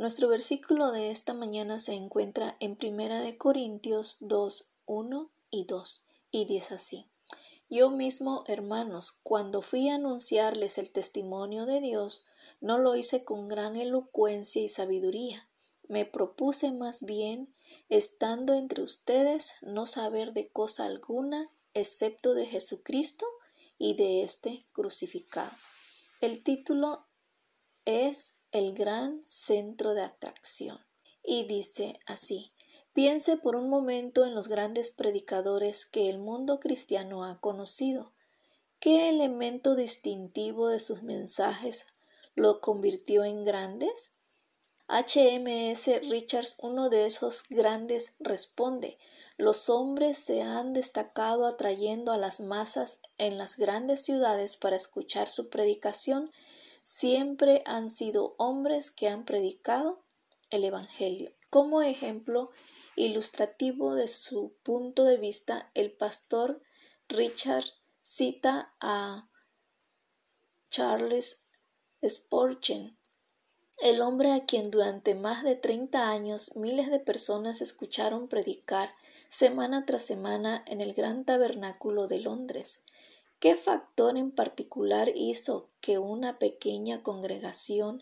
Nuestro versículo de esta mañana se encuentra en Primera de Corintios 2, 1 y 2 y dice así: Yo mismo, hermanos, cuando fui a anunciarles el testimonio de Dios, no lo hice con gran elocuencia y sabiduría. Me propuse más bien, estando entre ustedes, no saber de cosa alguna excepto de Jesucristo y de este crucificado. El título es el gran centro de atracción. Y dice así, piense por un momento en los grandes predicadores que el mundo cristiano ha conocido. ¿Qué elemento distintivo de sus mensajes lo convirtió en grandes? HMS Richards, uno de esos grandes, responde, los hombres se han destacado atrayendo a las masas en las grandes ciudades para escuchar su predicación siempre han sido hombres que han predicado el Evangelio. Como ejemplo ilustrativo de su punto de vista, el pastor Richard cita a Charles Spurgeon, el hombre a quien durante más de 30 años miles de personas escucharon predicar semana tras semana en el gran tabernáculo de Londres. ¿Qué factor en particular hizo que una pequeña congregación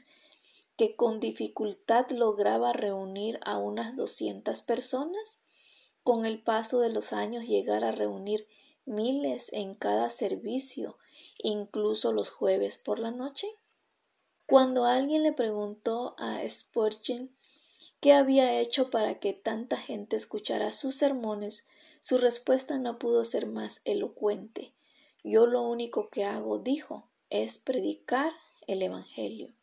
que con dificultad lograba reunir a unas 200 personas, con el paso de los años llegar a reunir miles en cada servicio, incluso los jueves por la noche? Cuando alguien le preguntó a Spurgeon qué había hecho para que tanta gente escuchara sus sermones, su respuesta no pudo ser más elocuente. Yo lo único que hago, dijo, es predicar el Evangelio.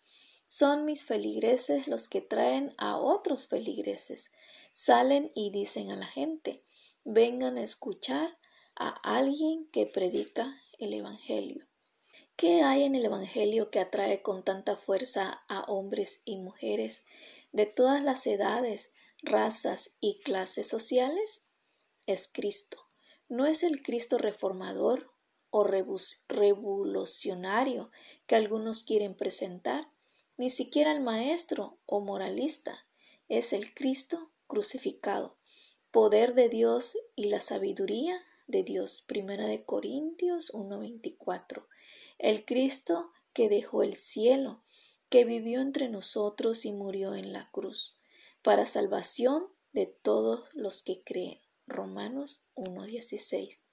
Son mis feligreses los que traen a otros feligreses. Salen y dicen a la gente, vengan a escuchar a alguien que predica el Evangelio. ¿Qué hay en el Evangelio que atrae con tanta fuerza a hombres y mujeres de todas las edades, razas y clases sociales? Es Cristo. No es el Cristo reformador o revolucionario que algunos quieren presentar, ni siquiera el maestro o moralista, es el Cristo crucificado, poder de Dios y la sabiduría de Dios. Primera de Corintios 1:24. El Cristo que dejó el cielo, que vivió entre nosotros y murió en la cruz, para salvación de todos los que creen. Romanos 1:16.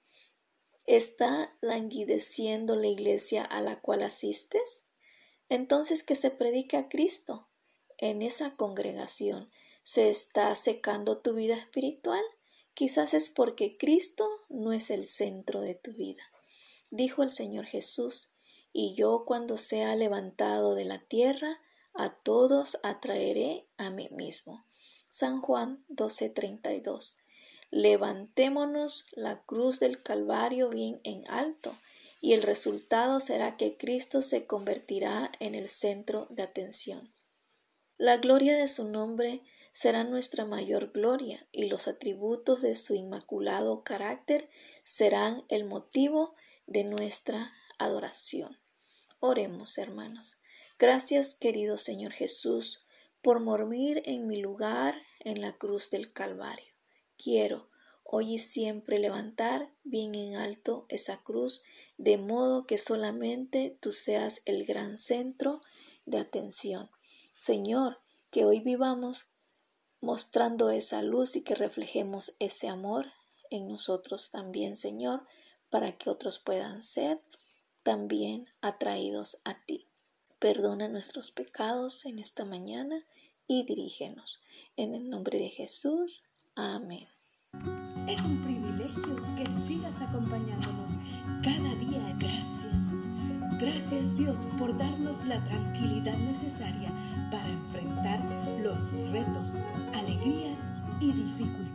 ¿Está languideciendo la iglesia a la cual asistes? Entonces que se predique a Cristo. En esa congregación se está secando tu vida espiritual. Quizás es porque Cristo no es el centro de tu vida. Dijo el Señor Jesús, y yo cuando sea levantado de la tierra, a todos atraeré a mí mismo. San Juan 12:32 levantémonos la cruz del Calvario bien en alto, y el resultado será que Cristo se convertirá en el centro de atención. La gloria de su nombre será nuestra mayor gloria, y los atributos de su inmaculado carácter serán el motivo de nuestra adoración. Oremos, hermanos. Gracias, querido Señor Jesús, por morir en mi lugar en la cruz del Calvario. Quiero hoy y siempre levantar bien en alto esa cruz, de modo que solamente tú seas el gran centro de atención. Señor, que hoy vivamos mostrando esa luz y que reflejemos ese amor en nosotros también, Señor, para que otros puedan ser también atraídos a ti. Perdona nuestros pecados en esta mañana y dirígenos. En el nombre de Jesús. Amén. Es un privilegio que sigas acompañándonos cada día. Gracias. Gracias Dios por darnos la tranquilidad necesaria para enfrentar los retos, alegrías y dificultades